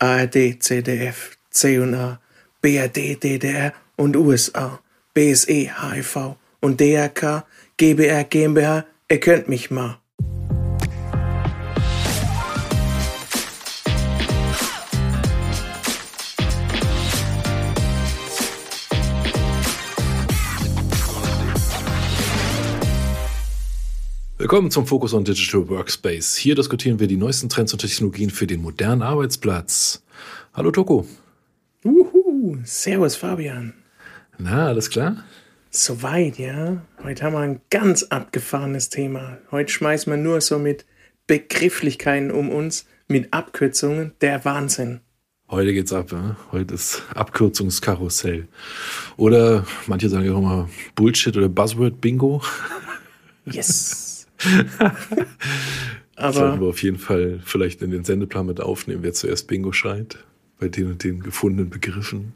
ARD, ZDF, C&A, BRD, DDR und USA, BSE, HIV und DRK, GBR, GmbH, ihr könnt mich mal. Willkommen zum Focus on Digital Workspace. Hier diskutieren wir die neuesten Trends und Technologien für den modernen Arbeitsplatz. Hallo Toko. Uhu, servus Fabian. Na, alles klar? Soweit, ja. Heute haben wir ein ganz abgefahrenes Thema. Heute schmeißen wir nur so mit Begrifflichkeiten um uns, mit Abkürzungen. Der Wahnsinn. Heute geht's ab, ja? Heute ist Abkürzungskarussell. Oder manche sagen ja auch immer Bullshit oder Buzzword Bingo. Yes. Aber sollten wir auf jeden Fall vielleicht in den Sendeplan mit aufnehmen, wer zuerst Bingo schreit, bei den und den gefundenen Begriffen.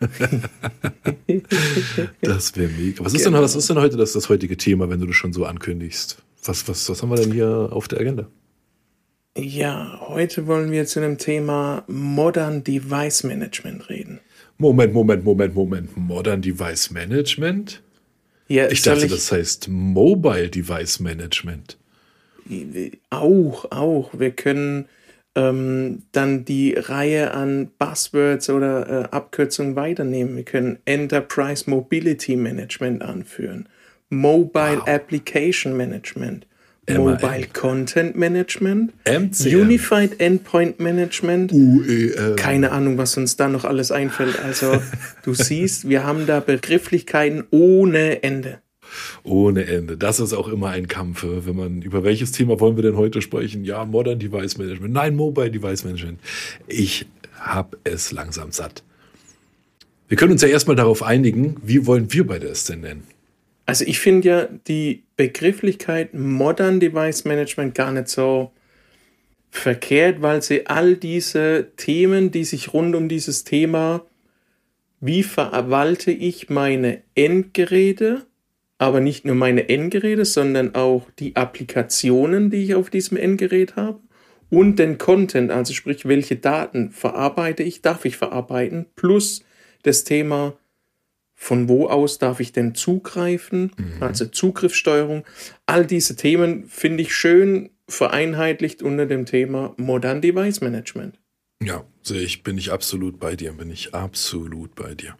das wäre mega. Was ist, genau. denn, was ist denn heute das, das heutige Thema, wenn du das schon so ankündigst? Was, was, was haben wir denn hier auf der Agenda? Ja, heute wollen wir zu dem Thema Modern Device Management reden. Moment, Moment, Moment, Moment. Modern Device Management? Ja, ich dachte, ich, das heißt Mobile Device Management. Auch, auch. Wir können ähm, dann die Reihe an Buzzwords oder äh, Abkürzungen weiternehmen. Wir können Enterprise Mobility Management anführen, Mobile wow. Application Management, Mobile Content Management, MCM. Unified Endpoint Management. UEM. Keine Ahnung, was uns da noch alles einfällt. Also, du siehst, wir haben da Begrifflichkeiten ohne Ende. Ohne Ende. Das ist auch immer ein Kampf, wenn man über welches Thema wollen wir denn heute sprechen? Ja, Modern Device Management. Nein, Mobile Device Management. Ich habe es langsam satt. Wir können uns ja erstmal darauf einigen, wie wollen wir beide es denn nennen? Also ich finde ja die Begrifflichkeit Modern Device Management gar nicht so verkehrt, weil sie all diese Themen, die sich rund um dieses Thema, wie verwalte ich meine Endgeräte, aber nicht nur meine Endgeräte, sondern auch die Applikationen, die ich auf diesem Endgerät habe und den Content, also sprich, welche Daten verarbeite ich, darf ich verarbeiten, plus das Thema von wo aus darf ich denn zugreifen, mhm. also Zugriffssteuerung. All diese Themen finde ich schön vereinheitlicht unter dem Thema Modern Device Management. Ja, sehe ich, bin ich absolut bei dir, bin ich absolut bei dir.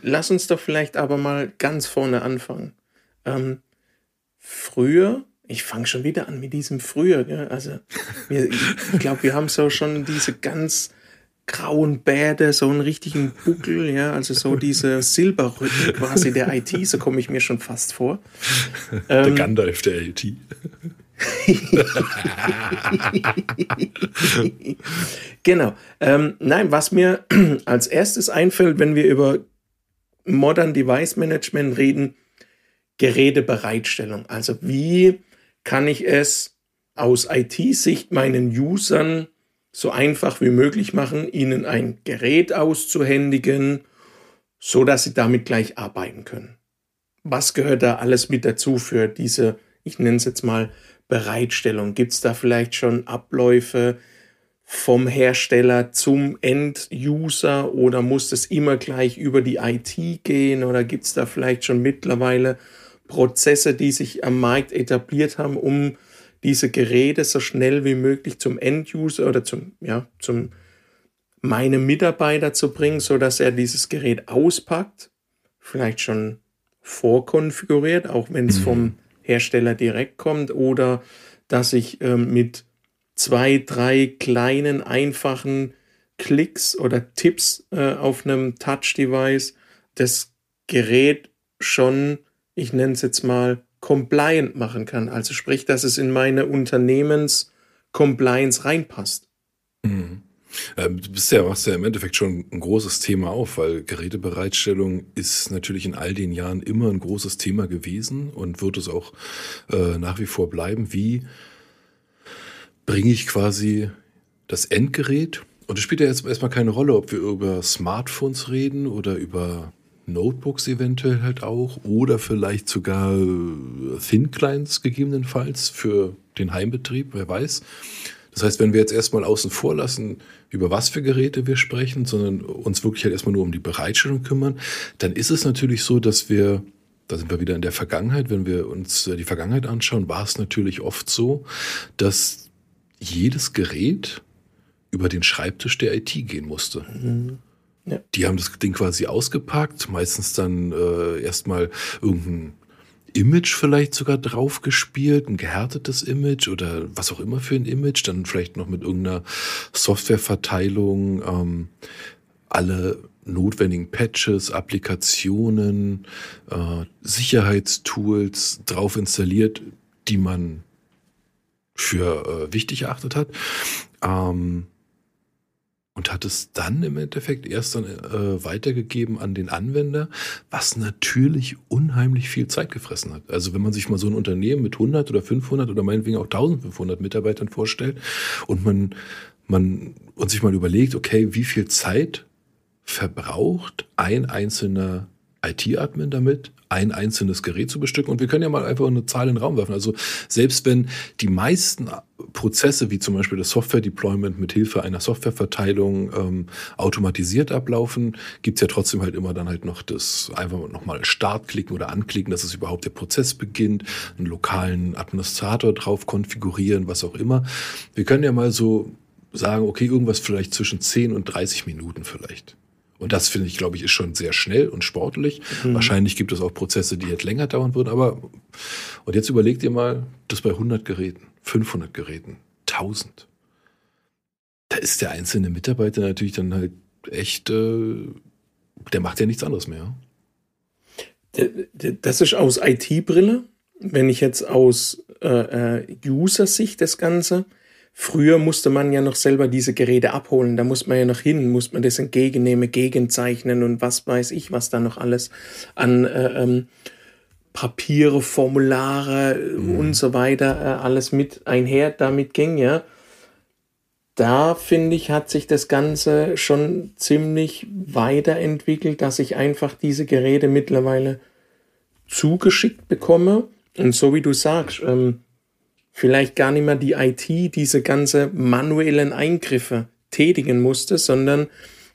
Lass uns doch vielleicht aber mal ganz vorne anfangen. Ähm, früher, ich fange schon wieder an mit diesem früher, gell? also wir, ich glaube, wir haben so schon diese ganz grauen Bärde, so einen richtigen Buckel, ja, also so diese Silberrücken quasi der IT, so komme ich mir schon fast vor. Der ähm, Gandalf der IT. genau. Ähm, nein, was mir als erstes einfällt, wenn wir über Modern Device Management reden, Gerätebereitstellung. Also wie kann ich es aus IT-Sicht meinen Usern so einfach wie möglich machen, ihnen ein Gerät auszuhändigen, so dass sie damit gleich arbeiten können. Was gehört da alles mit dazu für diese, ich nenne es jetzt mal Bereitstellung? Gibt es da vielleicht schon Abläufe vom Hersteller zum End-User oder muss das immer gleich über die IT gehen oder gibt es da vielleicht schon mittlerweile Prozesse, die sich am Markt etabliert haben, um diese Geräte so schnell wie möglich zum End-User oder zum, ja, zum meinem Mitarbeiter zu bringen, so dass er dieses Gerät auspackt, vielleicht schon vorkonfiguriert, auch wenn es mhm. vom Hersteller direkt kommt, oder dass ich äh, mit zwei, drei kleinen, einfachen Klicks oder Tipps äh, auf einem Touch-Device das Gerät schon, ich nenne es jetzt mal, compliant machen kann. Also sprich, dass es in meine Unternehmens-Compliance reinpasst. Mhm. Ähm, du bist ja, machst ja im Endeffekt schon ein großes Thema auf, weil Gerätebereitstellung ist natürlich in all den Jahren immer ein großes Thema gewesen und wird es auch äh, nach wie vor bleiben. Wie bringe ich quasi das Endgerät? Und es spielt ja jetzt erstmal keine Rolle, ob wir über Smartphones reden oder über Notebooks eventuell halt auch oder vielleicht sogar äh, Thin Clients gegebenenfalls für den Heimbetrieb, wer weiß. Das heißt, wenn wir jetzt erstmal außen vor lassen, über was für Geräte wir sprechen, sondern uns wirklich halt erstmal nur um die Bereitstellung kümmern, dann ist es natürlich so, dass wir, da sind wir wieder in der Vergangenheit, wenn wir uns äh, die Vergangenheit anschauen, war es natürlich oft so, dass jedes Gerät über den Schreibtisch der IT gehen musste. Mhm. Ja. Die haben das Ding quasi ausgepackt, meistens dann äh, erstmal irgendein Image vielleicht sogar draufgespielt, ein gehärtetes Image oder was auch immer für ein Image, dann vielleicht noch mit irgendeiner Softwareverteilung, ähm, alle notwendigen Patches, Applikationen, äh, Sicherheitstools drauf installiert, die man für äh, wichtig erachtet hat. Ähm, und hat es dann im Endeffekt erst dann äh, weitergegeben an den Anwender, was natürlich unheimlich viel Zeit gefressen hat. Also wenn man sich mal so ein Unternehmen mit 100 oder 500 oder meinetwegen auch 1500 Mitarbeitern vorstellt und man, man und sich mal überlegt, okay, wie viel Zeit verbraucht ein einzelner IT-Admin damit, ein einzelnes Gerät zu bestücken. Und wir können ja mal einfach eine Zahl in den Raum werfen. Also selbst wenn die meisten Prozesse, wie zum Beispiel das Software-Deployment mit Hilfe einer Softwareverteilung ähm, automatisiert ablaufen, gibt's ja trotzdem halt immer dann halt noch das einfach nochmal Start klicken oder anklicken, dass es überhaupt der Prozess beginnt, einen lokalen Administrator drauf konfigurieren, was auch immer. Wir können ja mal so sagen, okay, irgendwas vielleicht zwischen 10 und 30 Minuten vielleicht. Und das finde ich, glaube ich, ist schon sehr schnell und sportlich. Mhm. Wahrscheinlich gibt es auch Prozesse, die jetzt länger dauern würden. Aber, und jetzt überlegt ihr mal, das bei 100 Geräten, 500 Geräten, 1000. Da ist der einzelne Mitarbeiter natürlich dann halt echt, äh, der macht ja nichts anderes mehr. Das ist aus IT-Brille. Wenn ich jetzt aus äh, äh User-Sicht das Ganze Früher musste man ja noch selber diese Geräte abholen, da muss man ja noch hin, muss man das entgegennehmen, gegenzeichnen und was weiß ich, was da noch alles an äh, ähm, Papiere, Formulare mhm. und so weiter äh, alles mit einher damit ging, ja. Da finde ich, hat sich das Ganze schon ziemlich weiterentwickelt, dass ich einfach diese Geräte mittlerweile zugeschickt bekomme. Und so wie du sagst, ähm, vielleicht gar nicht mehr die IT diese ganze manuellen Eingriffe tätigen musste, sondern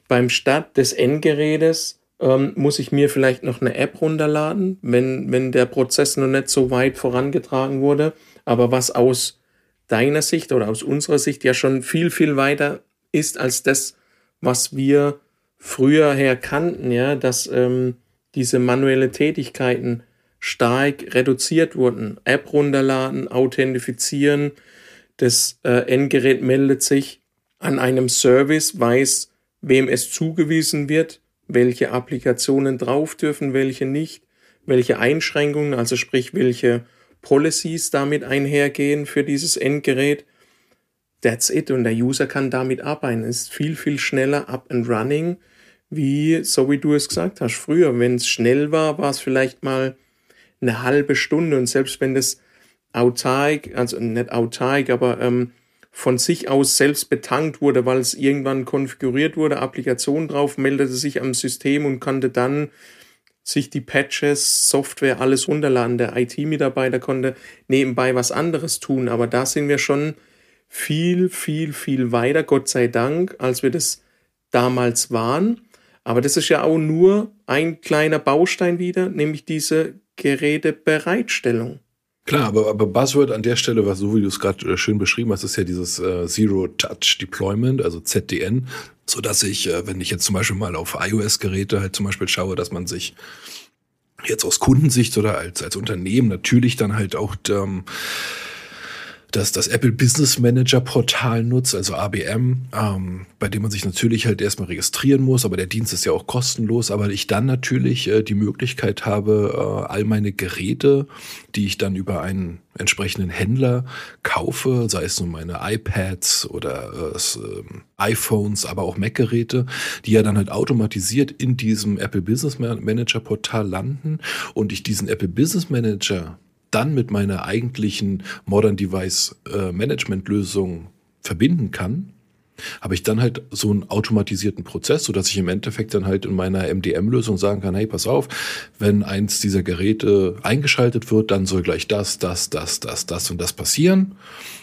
beim Start des Endgerätes ähm, muss ich mir vielleicht noch eine App runterladen, wenn, wenn der Prozess noch nicht so weit vorangetragen wurde. Aber was aus deiner Sicht oder aus unserer Sicht ja schon viel, viel weiter ist als das, was wir früher her kannten, ja, dass ähm, diese manuelle Tätigkeiten stark reduziert wurden. App runterladen, authentifizieren, das äh, Endgerät meldet sich an einem Service, weiß, wem es zugewiesen wird, welche Applikationen drauf dürfen, welche nicht, welche Einschränkungen, also sprich, welche Policies damit einhergehen für dieses Endgerät. That's it. Und der User kann damit arbeiten. Ist viel, viel schneller up and running, wie, so wie du es gesagt hast, früher. Wenn es schnell war, war es vielleicht mal eine halbe Stunde und selbst wenn das autark, also nicht autark, aber ähm, von sich aus selbst betankt wurde, weil es irgendwann konfiguriert wurde, Applikation drauf, meldete sich am System und konnte dann sich die Patches, Software, alles runterladen. Der IT-Mitarbeiter konnte nebenbei was anderes tun, aber da sind wir schon viel, viel, viel weiter, Gott sei Dank, als wir das damals waren. Aber das ist ja auch nur ein kleiner Baustein wieder, nämlich diese Gerätebereitstellung. Klar, aber, aber Buzzword an der Stelle, was so wie du es gerade äh, schön beschrieben hast, ist ja dieses äh, Zero Touch Deployment, also ZDN, so dass ich, äh, wenn ich jetzt zum Beispiel mal auf iOS-Geräte halt zum Beispiel schaue, dass man sich jetzt aus Kundensicht oder als als Unternehmen natürlich dann halt auch ähm, das, das Apple Business Manager Portal nutzt, also ABM, ähm, bei dem man sich natürlich halt erstmal registrieren muss, aber der Dienst ist ja auch kostenlos, aber ich dann natürlich äh, die Möglichkeit habe, äh, all meine Geräte, die ich dann über einen entsprechenden Händler kaufe, sei es nun meine iPads oder äh, ähm, iPhones, aber auch Mac-Geräte, die ja dann halt automatisiert in diesem Apple Business Manager Portal landen. Und ich diesen Apple Business Manager dann mit meiner eigentlichen Modern Device äh, Management Lösung verbinden kann, habe ich dann halt so einen automatisierten Prozess, so dass ich im Endeffekt dann halt in meiner MDM-Lösung sagen kann, hey, pass auf, wenn eins dieser Geräte eingeschaltet wird, dann soll gleich das, das, das, das, das und das passieren.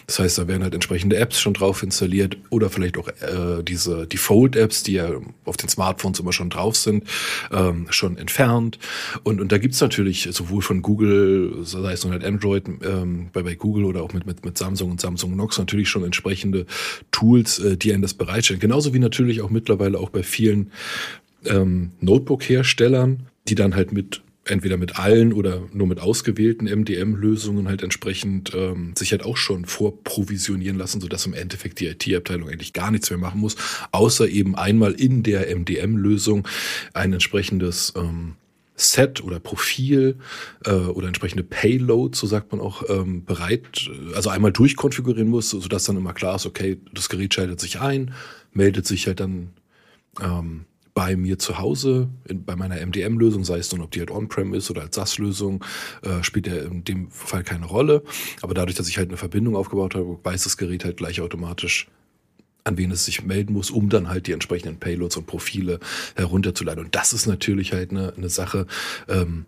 Das heißt, da werden halt entsprechende Apps schon drauf installiert oder vielleicht auch äh, diese Default-Apps, die ja auf den Smartphones immer schon drauf sind, ähm, schon entfernt. Und, und da gibt's natürlich sowohl von Google, sei es nun halt Android, ähm, bei, bei Google oder auch mit, mit, mit Samsung und Samsung Knox natürlich schon entsprechende Tools, äh, die einen das bereitstellen. Genauso wie natürlich auch mittlerweile auch bei vielen ähm, Notebook-Herstellern, die dann halt mit entweder mit allen oder nur mit ausgewählten MDM-Lösungen halt entsprechend ähm, sich halt auch schon vorprovisionieren lassen, sodass im Endeffekt die IT-Abteilung eigentlich gar nichts mehr machen muss, außer eben einmal in der MDM-Lösung ein entsprechendes ähm, Set oder Profil äh, oder entsprechende Payload, so sagt man auch, ähm, bereit, also einmal durchkonfigurieren muss, sodass dann immer klar ist, okay, das Gerät schaltet sich ein, meldet sich halt dann ähm, bei mir zu Hause, in, bei meiner MDM-Lösung, sei es nun, ob die halt On-Prem ist oder als SAS-Lösung, äh, spielt ja in dem Fall keine Rolle. Aber dadurch, dass ich halt eine Verbindung aufgebaut habe, weiß das Gerät halt gleich automatisch, an wen es sich melden muss, um dann halt die entsprechenden Payloads und Profile herunterzuladen. Und das ist natürlich halt eine, eine Sache, ähm,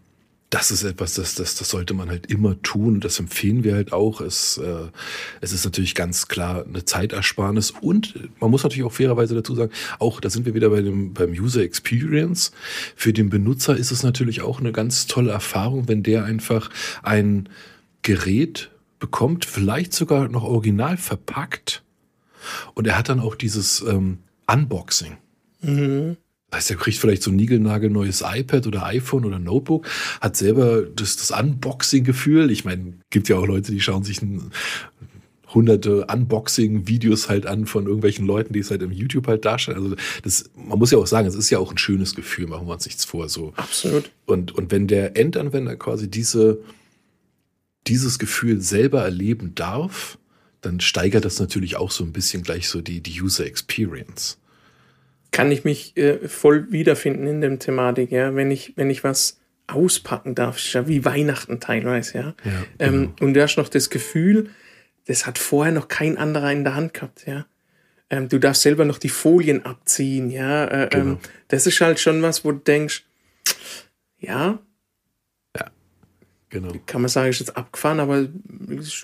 das ist etwas, das, das, das sollte man halt immer tun. Das empfehlen wir halt auch. Es, äh, es ist natürlich ganz klar eine Zeitersparnis und man muss natürlich auch fairerweise dazu sagen, auch da sind wir wieder bei dem, beim User Experience. Für den Benutzer ist es natürlich auch eine ganz tolle Erfahrung, wenn der einfach ein Gerät bekommt, vielleicht sogar noch original verpackt und er hat dann auch dieses ähm, Unboxing. Mhm. Das heißt, er kriegt vielleicht so ein niegelnagelneues iPad oder iPhone oder Notebook, hat selber das, das Unboxing-Gefühl. Ich meine, gibt ja auch Leute, die schauen sich ein, hunderte Unboxing-Videos halt an von irgendwelchen Leuten, die es halt im YouTube halt darstellen. Also das, man muss ja auch sagen, es ist ja auch ein schönes Gefühl, machen wir uns nichts vor. So. Absolut. Und, und wenn der Endanwender quasi diese, dieses Gefühl selber erleben darf, dann steigert das natürlich auch so ein bisschen gleich so die, die User Experience kann ich mich äh, voll wiederfinden in dem Thematik, ja, wenn ich, wenn ich was auspacken darf, ja wie Weihnachten teilweise, ja. ja ähm, genau. und du hast noch das Gefühl, das hat vorher noch kein anderer in der Hand gehabt, ja. Ähm, du darfst selber noch die Folien abziehen, ja. Äh, ähm, genau. ähm, das ist halt schon was, wo du denkst, ja, Genau. Kann man sagen, ist jetzt abgefahren, aber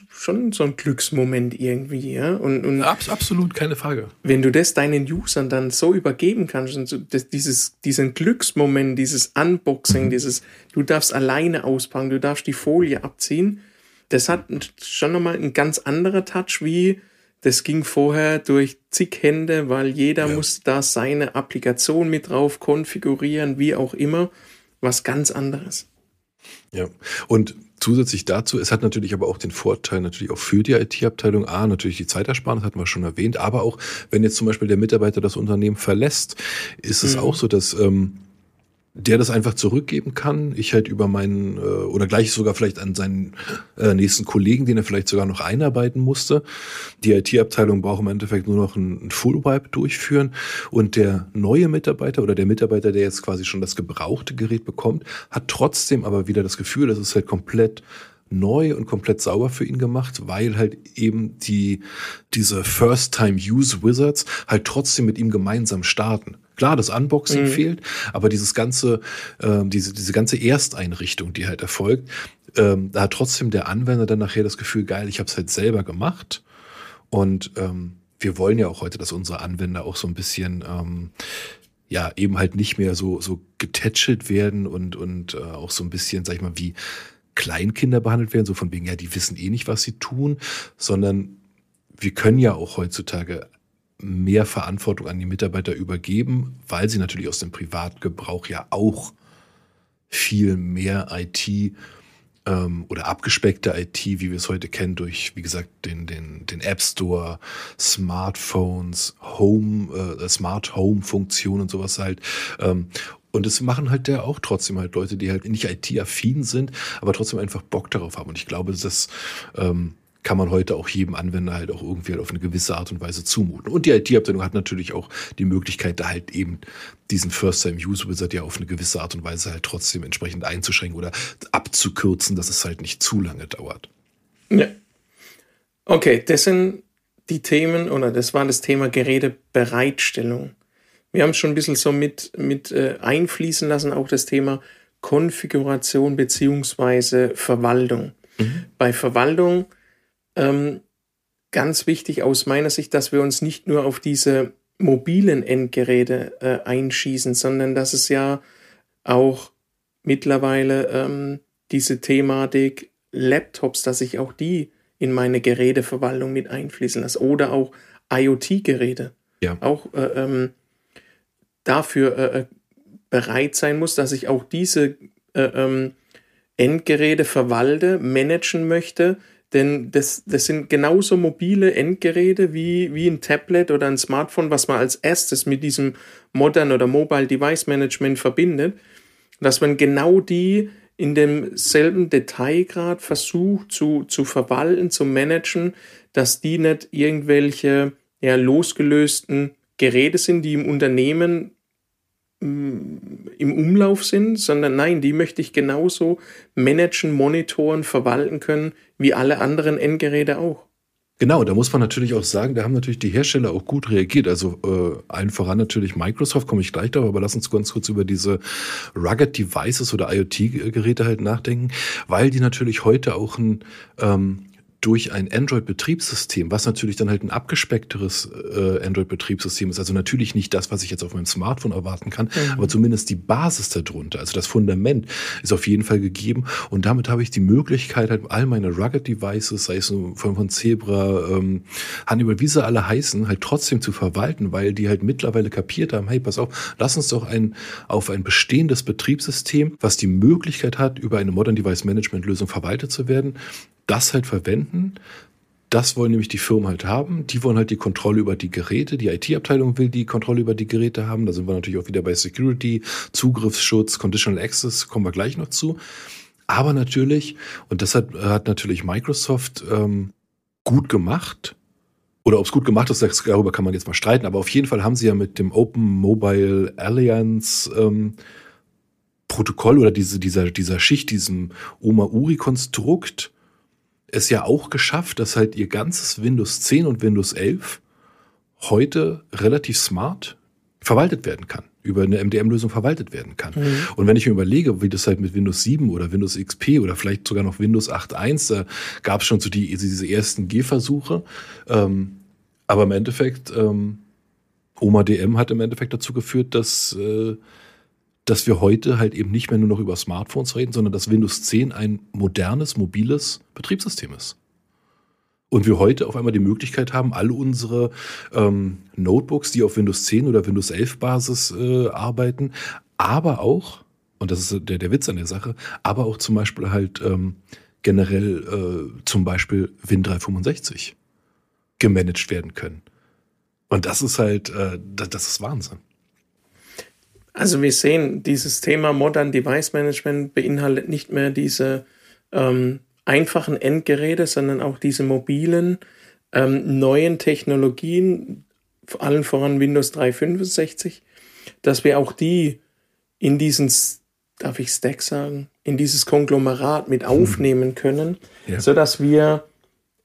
schon so ein Glücksmoment irgendwie, ja. Und, und Abs absolut, keine Frage. Wenn du das deinen Usern dann so übergeben kannst, und so, dieses, diesen Glücksmoment, dieses Unboxing, mhm. dieses, du darfst alleine auspacken, du darfst die Folie abziehen, das hat schon nochmal ein ganz anderer Touch, wie das ging vorher durch zig Hände, weil jeder ja. muss da seine Applikation mit drauf konfigurieren, wie auch immer. Was ganz anderes. Ja, und zusätzlich dazu, es hat natürlich aber auch den Vorteil natürlich auch für die IT-Abteilung, A, natürlich die Zeitersparnis, hatten wir schon erwähnt, aber auch, wenn jetzt zum Beispiel der Mitarbeiter das Unternehmen verlässt, ist es mhm. auch so, dass ähm, der das einfach zurückgeben kann. Ich halt über meinen, äh, oder gleich sogar vielleicht an seinen äh, nächsten Kollegen, den er vielleicht sogar noch einarbeiten musste. Die IT-Abteilung braucht im Endeffekt nur noch ein, ein Fullwipe durchführen und der neue Mitarbeiter oder der Mitarbeiter, der jetzt quasi schon das gebrauchte Gerät bekommt, hat trotzdem aber wieder das Gefühl, dass es halt komplett neu und komplett sauber für ihn gemacht, weil halt eben die, diese First-Time-Use-Wizards halt trotzdem mit ihm gemeinsam starten. Klar, das Unboxing mhm. fehlt, aber dieses ganze, äh, diese, diese ganze Ersteinrichtung, die halt erfolgt, ähm, da hat trotzdem der Anwender dann nachher das Gefühl, geil, ich habe es halt selber gemacht. Und ähm, wir wollen ja auch heute, dass unsere Anwender auch so ein bisschen ähm, ja eben halt nicht mehr so so getätschelt werden und und äh, auch so ein bisschen, sag ich mal, wie Kleinkinder behandelt werden, so von wegen, ja, die wissen eh nicht, was sie tun, sondern wir können ja auch heutzutage mehr Verantwortung an die Mitarbeiter übergeben, weil sie natürlich aus dem Privatgebrauch ja auch viel mehr IT ähm, oder abgespeckte IT, wie wir es heute kennen, durch, wie gesagt, den, den, den App Store, Smartphones, Home, äh, Smart Home Funktionen und sowas halt. Ähm, und es machen halt der auch trotzdem halt Leute, die halt nicht IT-affin sind, aber trotzdem einfach Bock darauf haben. Und ich glaube, das ähm, kann man heute auch jedem Anwender halt auch irgendwie halt auf eine gewisse Art und Weise zumuten. Und die IT-Abteilung hat natürlich auch die Möglichkeit, da halt eben diesen First-Time-Use-Wizard ja auf eine gewisse Art und Weise halt trotzdem entsprechend einzuschränken oder abzukürzen, dass es halt nicht zu lange dauert. Ja. Okay, das sind die Themen, oder das war das Thema Gerätebereitstellung. Wir haben schon ein bisschen so mit, mit äh, einfließen lassen, auch das Thema Konfiguration beziehungsweise Verwaltung. Mhm. Bei Verwaltung ähm, ganz wichtig aus meiner Sicht, dass wir uns nicht nur auf diese mobilen Endgeräte äh, einschießen, sondern dass es ja auch mittlerweile ähm, diese Thematik Laptops, dass ich auch die in meine Geräteverwaltung mit einfließen lasse oder auch IoT-Geräte. Ja. Auch äh, ähm, dafür äh, äh, bereit sein muss, dass ich auch diese äh, ähm, Endgeräte verwalte, managen möchte, denn das, das sind genauso mobile Endgeräte wie, wie ein Tablet oder ein Smartphone, was man als erstes mit diesem Modern oder Mobile Device Management verbindet, dass man genau die in demselben Detailgrad versucht zu, zu verwalten, zu managen, dass die nicht irgendwelche ja, losgelösten Geräte sind, die im Unternehmen im Umlauf sind, sondern nein, die möchte ich genauso managen, monitoren, verwalten können, wie alle anderen Endgeräte auch. Genau, da muss man natürlich auch sagen, da haben natürlich die Hersteller auch gut reagiert. Also äh, allen voran natürlich Microsoft, komme ich gleich darauf, aber lass uns ganz kurz über diese Rugged Devices oder IoT-Geräte halt nachdenken, weil die natürlich heute auch ein ähm, durch ein Android-Betriebssystem, was natürlich dann halt ein abgespeckteres äh, Android-Betriebssystem ist, also natürlich nicht das, was ich jetzt auf meinem Smartphone erwarten kann, mhm. aber zumindest die Basis darunter, also das Fundament ist auf jeden Fall gegeben und damit habe ich die Möglichkeit, halt all meine Rugged-Devices, sei es von, von Zebra, ähm, Hannibal, wie sie alle heißen, halt trotzdem zu verwalten, weil die halt mittlerweile kapiert haben, hey, pass auf, lass uns doch ein, auf ein bestehendes Betriebssystem, was die Möglichkeit hat, über eine Modern Device Management Lösung verwaltet zu werden, das halt verwenden. Das wollen nämlich die Firmen halt haben. Die wollen halt die Kontrolle über die Geräte. Die IT-Abteilung will die Kontrolle über die Geräte haben. Da sind wir natürlich auch wieder bei Security, Zugriffsschutz, Conditional Access, kommen wir gleich noch zu. Aber natürlich, und das hat, hat natürlich Microsoft ähm, gut gemacht, oder ob es gut gemacht ist, darüber kann man jetzt mal streiten, aber auf jeden Fall haben sie ja mit dem Open Mobile Alliance ähm, Protokoll oder diese, dieser, dieser Schicht, diesem Oma-Uri-Konstrukt, es ja auch geschafft, dass halt ihr ganzes Windows 10 und Windows 11 heute relativ smart verwaltet werden kann, über eine MDM-Lösung verwaltet werden kann. Mhm. Und wenn ich mir überlege, wie das halt mit Windows 7 oder Windows XP oder vielleicht sogar noch Windows 8.1, da gab es schon so die, diese ersten Gehversuche. Ähm, aber im Endeffekt, ähm, Oma DM hat im Endeffekt dazu geführt, dass äh, dass wir heute halt eben nicht mehr nur noch über Smartphones reden, sondern dass Windows 10 ein modernes, mobiles Betriebssystem ist. Und wir heute auf einmal die Möglichkeit haben, alle unsere ähm, Notebooks, die auf Windows 10 oder Windows 11 Basis äh, arbeiten, aber auch, und das ist der, der Witz an der Sache, aber auch zum Beispiel halt ähm, generell äh, zum Beispiel Win365 gemanagt werden können. Und das ist halt, äh, das, das ist Wahnsinn. Also wir sehen, dieses Thema Modern Device Management beinhaltet nicht mehr diese ähm, einfachen Endgeräte, sondern auch diese mobilen ähm, neuen Technologien, allen voran Windows 365, dass wir auch die in diesen, darf ich Stack sagen, in dieses Konglomerat mit hm. aufnehmen können, ja. sodass wir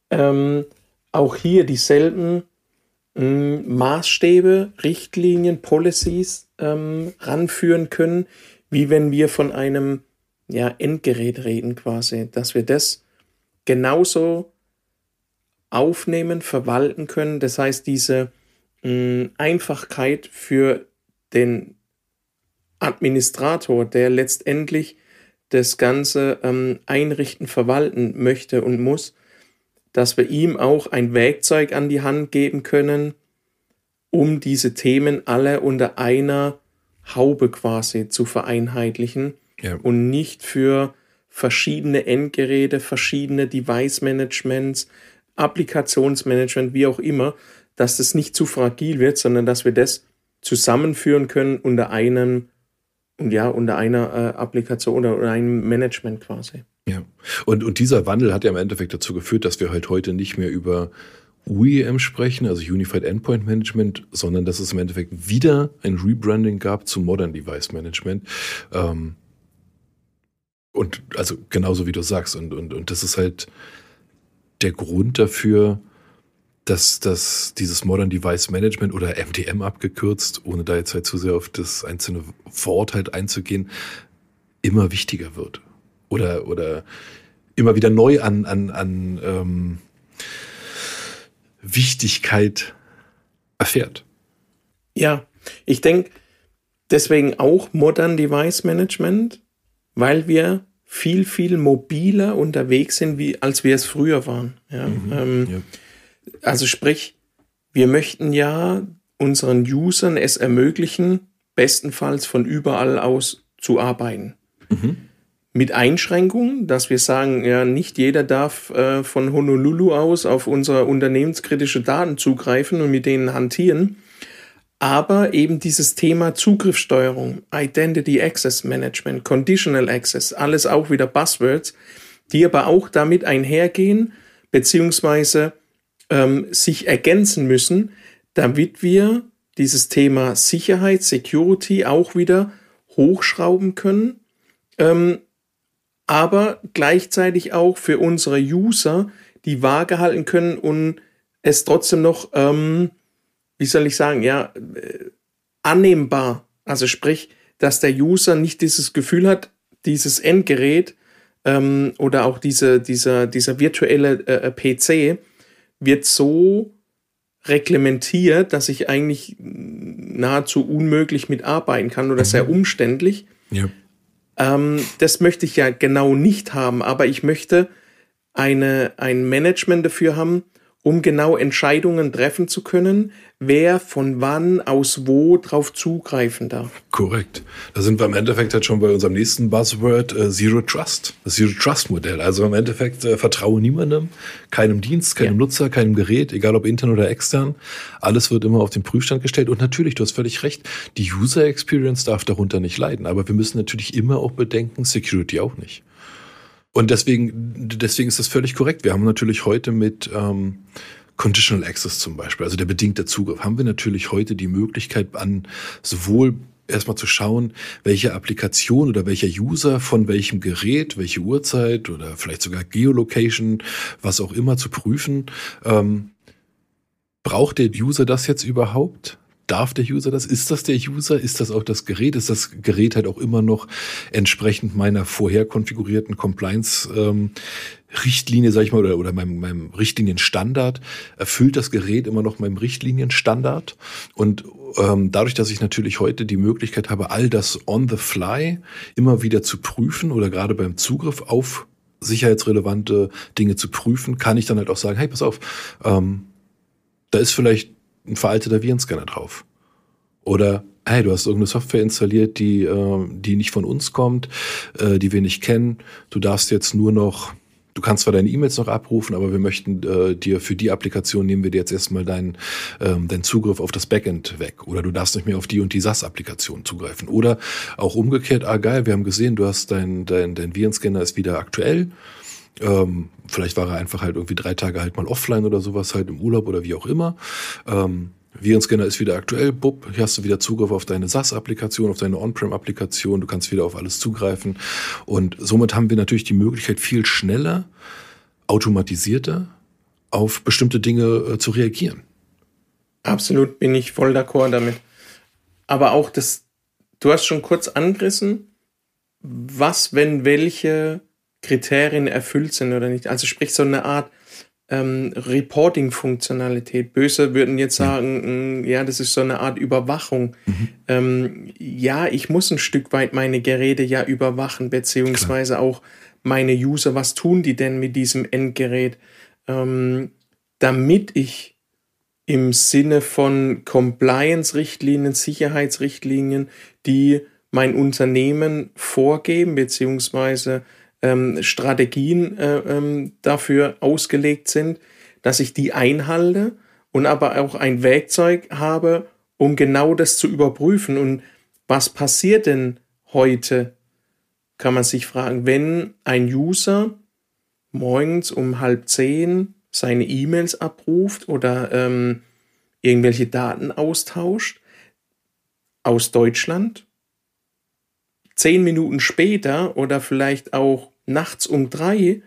ähm, auch hier dieselben Maßstäbe, Richtlinien, Policies ähm, ranführen können, wie wenn wir von einem ja, Endgerät reden quasi, dass wir das genauso aufnehmen, verwalten können. Das heißt, diese mh, Einfachkeit für den Administrator, der letztendlich das Ganze ähm, einrichten, verwalten möchte und muss, dass wir ihm auch ein Werkzeug an die Hand geben können, um diese Themen alle unter einer Haube quasi zu vereinheitlichen ja. und nicht für verschiedene Endgeräte, verschiedene Device-Managements, Applikationsmanagement, wie auch immer, dass das nicht zu fragil wird, sondern dass wir das zusammenführen können unter einem und ja, unter einer äh, Applikation oder, oder einem Management quasi. Ja, und, und dieser Wandel hat ja im Endeffekt dazu geführt, dass wir halt heute nicht mehr über UEM sprechen, also Unified Endpoint Management, sondern dass es im Endeffekt wieder ein Rebranding gab zu Modern Device Management. Ähm, und also genauso wie du sagst, und, und, und das ist halt der Grund dafür, dass, dass dieses Modern Device Management oder MDM abgekürzt, ohne da jetzt halt zu sehr auf das einzelne Wort halt einzugehen, immer wichtiger wird. Oder, oder immer wieder neu an, an, an ähm, Wichtigkeit erfährt. Ja, ich denke deswegen auch Modern Device Management, weil wir viel, viel mobiler unterwegs sind, wie als wir es früher waren. Ja, mhm, ähm, ja. Also sprich, wir möchten ja unseren Usern es ermöglichen, bestenfalls von überall aus zu arbeiten. Mhm. Mit Einschränkungen, dass wir sagen, ja, nicht jeder darf äh, von Honolulu aus auf unsere unternehmenskritische Daten zugreifen und mit denen hantieren. Aber eben dieses Thema Zugriffssteuerung, Identity Access Management, Conditional Access, alles auch wieder Buzzwords, die aber auch damit einhergehen, beziehungsweise ähm, sich ergänzen müssen, damit wir dieses Thema Sicherheit, Security auch wieder hochschrauben können, ähm, aber gleichzeitig auch für unsere User die Waage halten können und es trotzdem noch, ähm, wie soll ich sagen, ja, äh, annehmbar, also sprich, dass der User nicht dieses Gefühl hat, dieses Endgerät ähm, oder auch diese, dieser, dieser virtuelle äh, PC wird so reglementiert, dass ich eigentlich nahezu unmöglich mitarbeiten kann oder mhm. sehr umständlich. Ja. Ähm, das möchte ich ja genau nicht haben, aber ich möchte eine, ein Management dafür haben, um genau Entscheidungen treffen zu können, wer von wann aus wo drauf zugreifen darf. Korrekt. Da sind wir im Endeffekt halt schon bei unserem nächsten Buzzword äh, Zero Trust. Das Zero Trust Modell. Also im Endeffekt äh, vertraue niemandem, keinem Dienst, keinem ja. Nutzer, keinem Gerät, egal ob intern oder extern. Alles wird immer auf den Prüfstand gestellt. Und natürlich, du hast völlig recht, die User Experience darf darunter nicht leiden. Aber wir müssen natürlich immer auch bedenken, Security auch nicht. Und deswegen, deswegen ist das völlig korrekt. Wir haben natürlich heute mit ähm, Conditional Access zum Beispiel, also der bedingte Zugriff, haben wir natürlich heute die Möglichkeit an sowohl erstmal zu schauen, welche Applikation oder welcher User von welchem Gerät, welche Uhrzeit oder vielleicht sogar Geolocation, was auch immer zu prüfen. Ähm, braucht der User das jetzt überhaupt? Darf der User das? Ist das der User? Ist das auch das Gerät? Ist das Gerät halt auch immer noch entsprechend meiner vorher konfigurierten Compliance ähm, Richtlinie, sag ich mal, oder, oder meinem, meinem Richtlinienstandard? Erfüllt das Gerät immer noch meinem Richtlinienstandard? Und ähm, dadurch, dass ich natürlich heute die Möglichkeit habe, all das on the fly immer wieder zu prüfen oder gerade beim Zugriff auf sicherheitsrelevante Dinge zu prüfen, kann ich dann halt auch sagen, hey, pass auf, ähm, da ist vielleicht ein veralteter Virenscanner drauf. Oder hey, du hast irgendeine Software installiert, die, äh, die nicht von uns kommt, äh, die wir nicht kennen. Du darfst jetzt nur noch, du kannst zwar deine E-Mails noch abrufen, aber wir möchten äh, dir für die Applikation nehmen wir dir jetzt erstmal deinen, ähm, deinen Zugriff auf das Backend weg. Oder du darfst nicht mehr auf die und die SAS-Applikation zugreifen. Oder auch umgekehrt, ah geil, wir haben gesehen, du hast dein, dein, dein Virenscanner ist wieder aktuell. Ähm, vielleicht war er einfach halt irgendwie drei Tage halt mal offline oder sowas, halt im Urlaub oder wie auch immer. Ähm, Virenscanner ist wieder aktuell, bupp, hier hast du wieder Zugriff auf deine SAS-Applikation, auf deine On-Prem-Applikation, du kannst wieder auf alles zugreifen. Und somit haben wir natürlich die Möglichkeit, viel schneller, automatisierter auf bestimmte Dinge äh, zu reagieren. Absolut bin ich voll d'accord damit. Aber auch das, du hast schon kurz angerissen, was, wenn welche Kriterien erfüllt sind oder nicht. Also sprich so eine Art ähm, Reporting-Funktionalität. Böse würden jetzt sagen, ja. Mm, ja, das ist so eine Art Überwachung. Mhm. Ähm, ja, ich muss ein Stück weit meine Geräte ja überwachen, beziehungsweise Klar. auch meine User, was tun die denn mit diesem Endgerät, ähm, damit ich im Sinne von Compliance-Richtlinien, Sicherheitsrichtlinien, die mein Unternehmen vorgeben, beziehungsweise ähm, Strategien äh, ähm, dafür ausgelegt sind, dass ich die einhalte und aber auch ein Werkzeug habe, um genau das zu überprüfen. Und was passiert denn heute, kann man sich fragen, wenn ein User morgens um halb zehn seine E-Mails abruft oder ähm, irgendwelche Daten austauscht aus Deutschland zehn Minuten später oder vielleicht auch nachts um drei,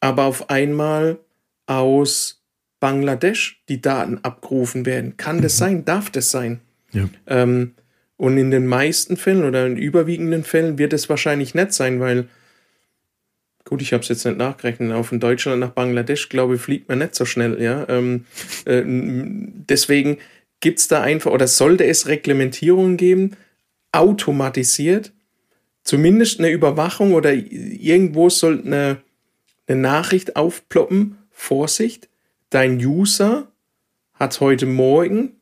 aber auf einmal aus Bangladesch die Daten abgerufen werden. Kann das sein? Darf das sein? Ja. Ähm, und in den meisten Fällen oder in überwiegenden Fällen wird es wahrscheinlich nicht sein, weil, gut, ich habe es jetzt nicht nachgerechnet, auf in Deutschland nach Bangladesch, glaube ich, fliegt man nicht so schnell, ja. Ähm, äh, deswegen gibt es da einfach, oder sollte es Reglementierungen geben, automatisiert, zumindest eine Überwachung oder irgendwo sollte eine, eine Nachricht aufploppen, Vorsicht, dein User hat heute Morgen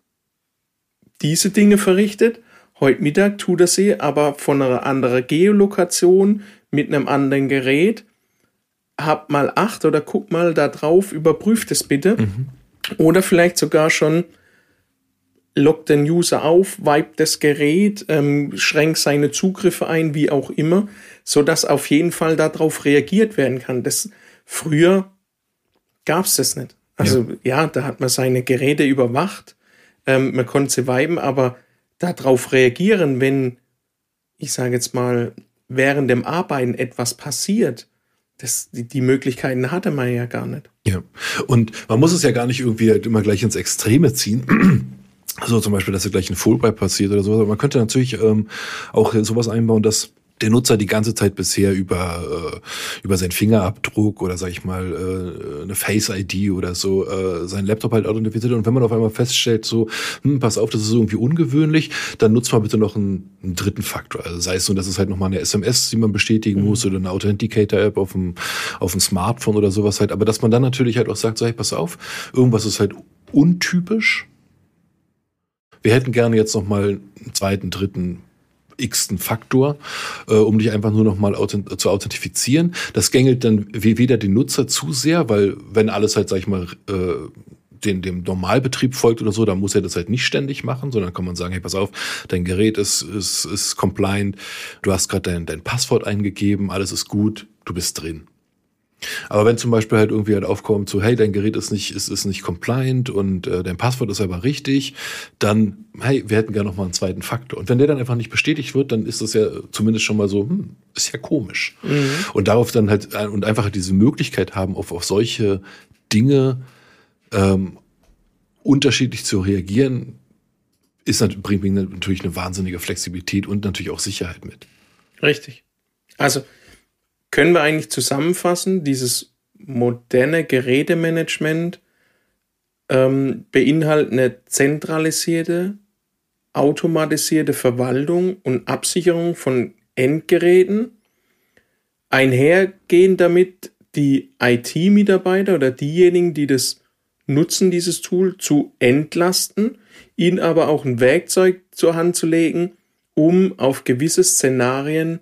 diese Dinge verrichtet, heute Mittag tut er sie, aber von einer anderen Geolokation mit einem anderen Gerät. Hab mal acht oder guck mal da drauf, überprüft es bitte. Mhm. Oder vielleicht sogar schon lockt den User auf, wiped das Gerät, ähm, schränkt seine Zugriffe ein, wie auch immer, sodass auf jeden Fall darauf reagiert werden kann. Das, früher gab es das nicht. Also ja. ja. da hat man seine Geräte überwacht, ähm, man konnte sie weiben, aber darauf reagieren, wenn, ich sage jetzt mal, während dem Arbeiten etwas passiert, das, die, die Möglichkeiten hatte man ja gar nicht. Ja, und man muss es ja gar nicht irgendwie halt immer gleich ins Extreme ziehen. So zum Beispiel, dass ja gleich ein Fullbright passiert oder so. Aber man könnte natürlich ähm, auch sowas einbauen, dass der Nutzer die ganze Zeit bisher über äh, über seinen Fingerabdruck oder sag ich mal äh, eine Face ID oder so äh, seinen Laptop halt authentifiziert und wenn man auf einmal feststellt so hm, pass auf das ist irgendwie ungewöhnlich dann nutzt man bitte noch einen, einen dritten Faktor also sei es nur dass es halt noch mal eine SMS die man bestätigen mhm. muss oder eine Authenticator App auf dem auf dem Smartphone oder sowas halt aber dass man dann natürlich halt auch sagt so hey pass auf irgendwas ist halt untypisch wir hätten gerne jetzt noch mal einen zweiten dritten x-ten Faktor, äh, um dich einfach nur noch mal authent zu authentifizieren. Das gängelt dann weder den Nutzer zu sehr, weil wenn alles halt, sag ich mal, äh, den, dem Normalbetrieb folgt oder so, dann muss er das halt nicht ständig machen, sondern kann man sagen, hey, pass auf, dein Gerät ist, ist, ist compliant, du hast gerade dein, dein Passwort eingegeben, alles ist gut, du bist drin. Aber wenn zum Beispiel halt irgendwie halt aufkommt, so hey, dein Gerät ist nicht, ist, ist nicht compliant und äh, dein Passwort ist aber richtig, dann, hey, wir hätten gerne noch mal einen zweiten Faktor. Und wenn der dann einfach nicht bestätigt wird, dann ist das ja zumindest schon mal so, hm, ist ja komisch. Mhm. Und darauf dann halt, äh, und einfach diese Möglichkeit haben, auf, auf solche Dinge ähm, unterschiedlich zu reagieren, ist, bringt natürlich eine wahnsinnige Flexibilität und natürlich auch Sicherheit mit. Richtig. Also können wir eigentlich zusammenfassen, dieses moderne Gerätemanagement ähm, beinhaltet eine zentralisierte, automatisierte Verwaltung und Absicherung von Endgeräten. Einhergehend damit die IT-Mitarbeiter oder diejenigen, die das nutzen, dieses Tool, zu entlasten, ihnen aber auch ein Werkzeug zur Hand zu legen, um auf gewisse Szenarien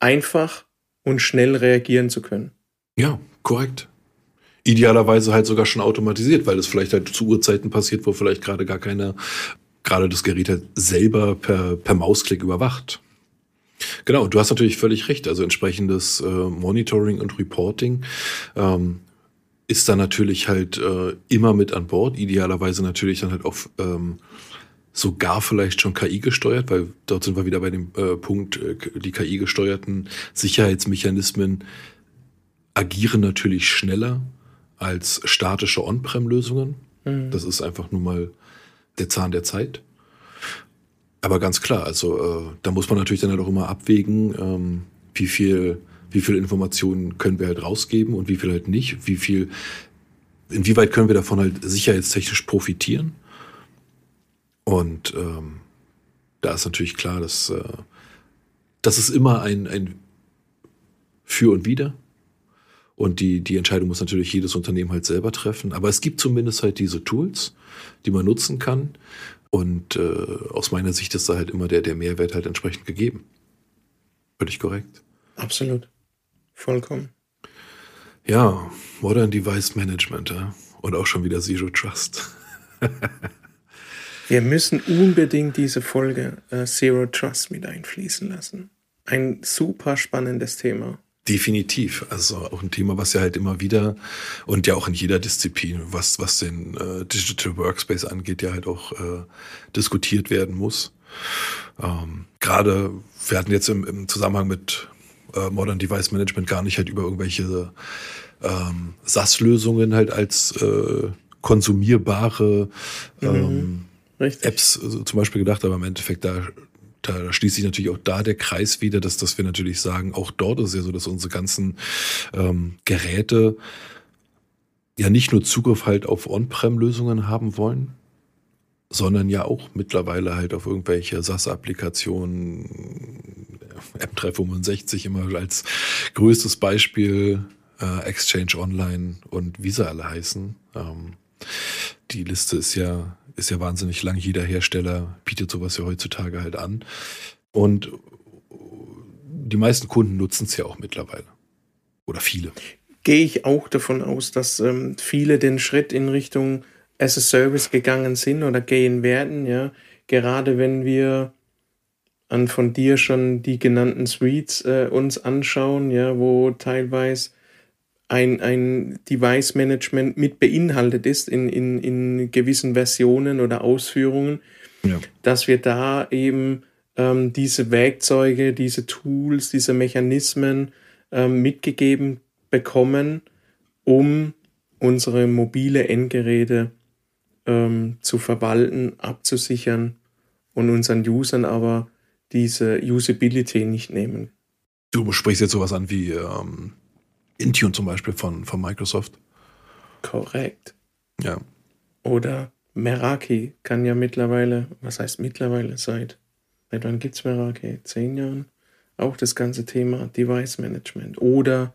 einfach und schnell reagieren zu können. Ja, korrekt. Idealerweise halt sogar schon automatisiert, weil es vielleicht halt zu Uhrzeiten passiert, wo vielleicht gerade gar keiner, gerade das Gerät halt selber per, per Mausklick überwacht. Genau, du hast natürlich völlig recht. Also entsprechendes äh, Monitoring und Reporting ähm, ist da natürlich halt äh, immer mit an Bord. Idealerweise natürlich dann halt auf ähm, sogar vielleicht schon KI gesteuert, weil dort sind wir wieder bei dem äh, Punkt, äh, die KI gesteuerten Sicherheitsmechanismen agieren natürlich schneller als statische On-Prem-Lösungen. Mhm. Das ist einfach nur mal der Zahn der Zeit. Aber ganz klar, also äh, da muss man natürlich dann halt auch immer abwägen, ähm, wie viel, wie viel Informationen können wir halt rausgeben und wie viel halt nicht, wie viel, inwieweit können wir davon halt sicherheitstechnisch profitieren und ähm, da ist natürlich klar, dass äh, das ist immer ein, ein Für und Wider. Und die, die Entscheidung muss natürlich jedes Unternehmen halt selber treffen. Aber es gibt zumindest halt diese Tools, die man nutzen kann. Und äh, aus meiner Sicht ist da halt immer der, der Mehrwert halt entsprechend gegeben. Völlig korrekt. Absolut. Vollkommen. Ja, Modern Device Management, ja. Und auch schon wieder Zero Trust. Wir müssen unbedingt diese Folge äh, Zero Trust mit einfließen lassen. Ein super spannendes Thema. Definitiv. Also auch ein Thema, was ja halt immer wieder und ja auch in jeder Disziplin, was, was den äh, Digital Workspace angeht, ja halt auch äh, diskutiert werden muss. Ähm, Gerade, wir hatten jetzt im, im Zusammenhang mit äh, Modern Device Management gar nicht halt über irgendwelche ähm, SaaS-Lösungen halt als äh, konsumierbare ähm, Apps also zum Beispiel gedacht, aber im Endeffekt da da schließt sich natürlich auch da der Kreis wieder, dass, dass wir natürlich sagen, auch dort ist ja so, dass unsere ganzen ähm, Geräte ja nicht nur Zugriff halt auf On-Prem-Lösungen haben wollen, sondern ja auch mittlerweile halt auf irgendwelche SAS-Applikationen, M365 immer als größtes Beispiel, äh, Exchange Online und wie sie alle heißen. Ähm, die Liste ist ja, ist ja wahnsinnig lang. Jeder Hersteller bietet sowas ja heutzutage halt an. Und die meisten Kunden nutzen es ja auch mittlerweile. Oder viele. Gehe ich auch davon aus, dass ähm, viele den Schritt in Richtung as a Service gegangen sind oder gehen werden, ja. Gerade wenn wir an von dir schon die genannten Suites äh, uns anschauen, ja, wo teilweise ein, ein Device Management mit beinhaltet ist in, in, in gewissen Versionen oder Ausführungen, ja. dass wir da eben ähm, diese Werkzeuge, diese Tools, diese Mechanismen ähm, mitgegeben bekommen, um unsere mobile Endgeräte ähm, zu verwalten, abzusichern und unseren Usern aber diese Usability nicht nehmen. Du sprichst jetzt sowas an wie ähm, Intune zum Beispiel von, von Microsoft. Korrekt. Ja. Oder Meraki kann ja mittlerweile, was heißt mittlerweile, seit, seit wann gibt es Meraki? Zehn Jahren? Auch das ganze Thema Device Management. Oder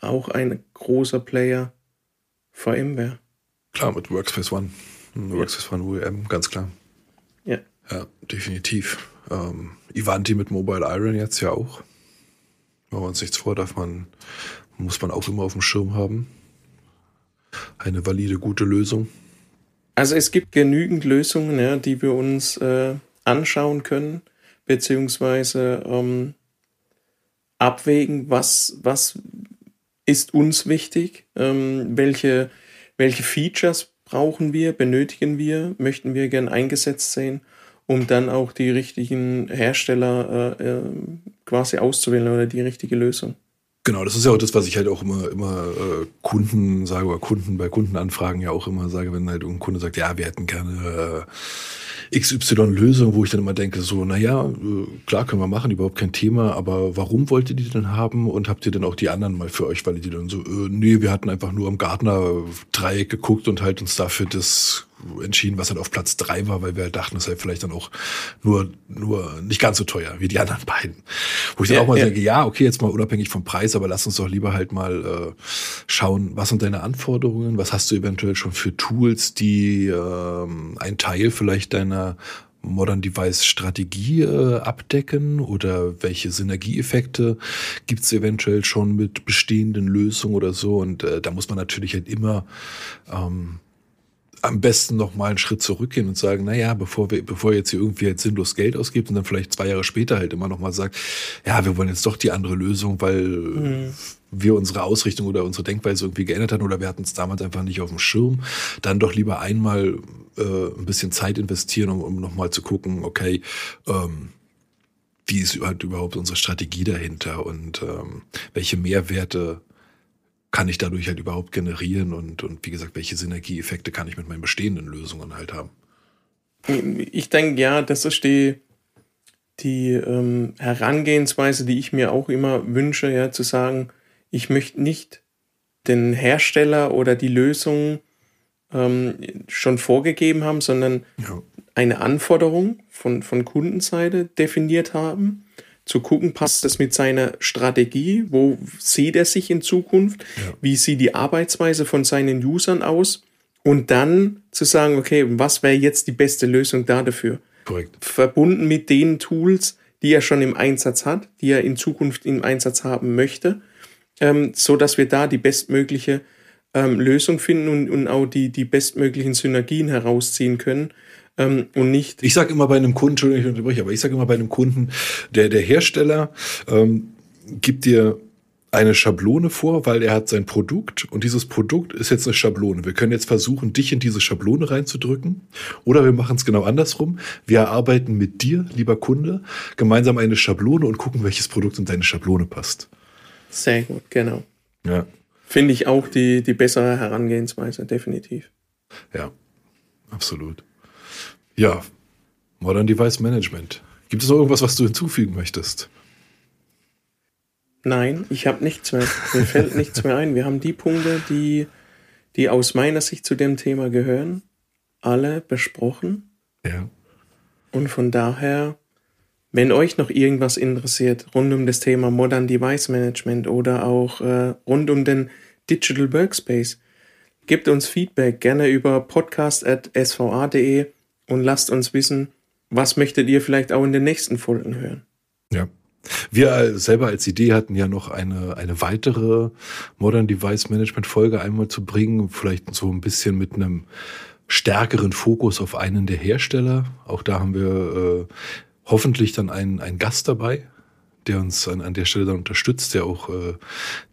auch ein großer Player VMware. Klar, mit Workspace ONE. Workspace ONE UEM, ganz klar. Ja. Ja, definitiv. Ähm, Ivanti mit Mobile Iron jetzt ja auch. Machen wir uns nichts vor, darf man muss man auch immer auf dem Schirm haben. Eine valide, gute Lösung. Also es gibt genügend Lösungen, ja, die wir uns äh, anschauen können, beziehungsweise ähm, abwägen, was, was ist uns wichtig, ähm, welche, welche Features brauchen wir, benötigen wir, möchten wir gern eingesetzt sehen, um dann auch die richtigen Hersteller äh, äh, quasi auszuwählen oder die richtige Lösung. Genau, das ist ja auch das, was ich halt auch immer, immer äh, Kunden sage oder Kunden bei Kundenanfragen ja auch immer sage, wenn halt ein Kunde sagt, ja, wir hätten gerne äh, XY-Lösung, wo ich dann immer denke, so, naja, äh, klar können wir machen, überhaupt kein Thema, aber warum wollt ihr die denn haben und habt ihr denn auch die anderen mal für euch, weil die dann so, äh, nee, wir hatten einfach nur am Gartner-Dreieck geguckt und halt uns dafür das entschieden, was halt auf Platz drei war, weil wir halt dachten, das sei vielleicht dann auch nur, nur nicht ganz so teuer wie die anderen beiden. Wo ich dann ja, auch mal ja. denke, ja, okay, jetzt mal unabhängig vom Preis, aber lass uns doch lieber halt mal äh, schauen, was sind deine Anforderungen, was hast du eventuell schon für Tools, die ähm, ein Teil vielleicht deiner Modern Device Strategie äh, abdecken oder welche Synergieeffekte gibt es eventuell schon mit bestehenden Lösungen oder so und äh, da muss man natürlich halt immer ähm, am besten noch mal einen Schritt zurückgehen und sagen, na ja, bevor wir, bevor ihr jetzt hier irgendwie jetzt sinnlos Geld ausgibt und dann vielleicht zwei Jahre später halt immer noch mal sagt, ja, wir wollen jetzt doch die andere Lösung, weil mhm. wir unsere Ausrichtung oder unsere Denkweise irgendwie geändert haben oder wir hatten es damals einfach nicht auf dem Schirm, dann doch lieber einmal äh, ein bisschen Zeit investieren, um, um noch mal zu gucken, okay, ähm, wie ist halt überhaupt unsere Strategie dahinter und ähm, welche Mehrwerte kann ich dadurch halt überhaupt generieren und, und wie gesagt, welche Synergieeffekte kann ich mit meinen bestehenden Lösungen halt haben? Ich denke, ja, das ist die, die ähm, Herangehensweise, die ich mir auch immer wünsche, ja, zu sagen, ich möchte nicht den Hersteller oder die Lösung ähm, schon vorgegeben haben, sondern ja. eine Anforderung von, von Kundenseite definiert haben zu gucken, passt das mit seiner Strategie, wo sieht er sich in Zukunft, ja. wie sieht die Arbeitsweise von seinen Usern aus und dann zu sagen, okay, was wäre jetzt die beste Lösung da dafür? Korrekt. Verbunden mit den Tools, die er schon im Einsatz hat, die er in Zukunft im Einsatz haben möchte, ähm, so dass wir da die bestmögliche ähm, Lösung finden und, und auch die, die bestmöglichen Synergien herausziehen können ähm, und nicht. Ich sage immer bei einem Kunden, Entschuldigung, ich unterbreche, aber ich sage immer bei einem Kunden, der, der Hersteller ähm, gibt dir eine Schablone vor, weil er hat sein Produkt und dieses Produkt ist jetzt eine Schablone. Wir können jetzt versuchen, dich in diese Schablone reinzudrücken oder wir machen es genau andersrum. Wir erarbeiten mit dir, lieber Kunde, gemeinsam eine Schablone und gucken, welches Produkt in deine Schablone passt. Sehr gut, genau. Ja. Finde ich auch die, die bessere Herangehensweise, definitiv. Ja, absolut. Ja, Modern Device Management. Gibt es noch irgendwas, was du hinzufügen möchtest? Nein, ich habe nichts mehr. Mir fällt nichts mehr ein. Wir haben die Punkte, die, die aus meiner Sicht zu dem Thema gehören, alle besprochen. Ja. Und von daher, wenn euch noch irgendwas interessiert rund um das Thema Modern Device Management oder auch äh, rund um den Digital Workspace, gebt uns Feedback gerne über podcast.sva.de und lasst uns wissen, was möchtet ihr vielleicht auch in den nächsten Folgen hören. Ja. Wir selber als Idee hatten ja noch eine, eine weitere Modern Device Management Folge einmal zu bringen, vielleicht so ein bisschen mit einem stärkeren Fokus auf einen der Hersteller. Auch da haben wir äh, hoffentlich dann einen, einen Gast dabei, der uns an, an der Stelle dann unterstützt, der auch äh,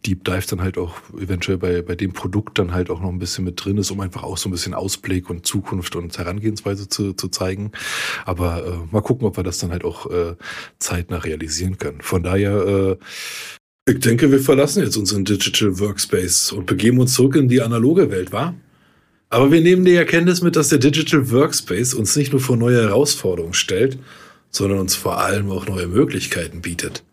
Deep Dive dann halt auch eventuell bei, bei dem Produkt dann halt auch noch ein bisschen mit drin ist, um einfach auch so ein bisschen Ausblick und Zukunft und Herangehensweise zu, zu zeigen. Aber äh, mal gucken, ob wir das dann halt auch äh, zeitnah realisieren können. Von daher, äh, ich denke, wir verlassen jetzt unseren Digital Workspace und begeben uns zurück in die analoge Welt, wa? Aber wir nehmen die Erkenntnis mit, dass der Digital Workspace uns nicht nur vor neue Herausforderungen stellt, sondern uns vor allem auch neue Möglichkeiten bietet.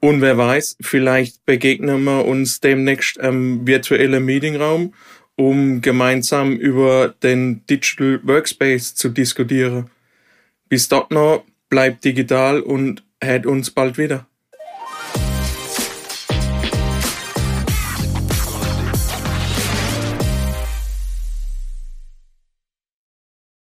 Und wer weiß, vielleicht begegnen wir uns demnächst im virtuellen Meetingraum, um gemeinsam über den Digital Workspace zu diskutieren. Bis dort noch, bleibt digital und hört uns bald wieder.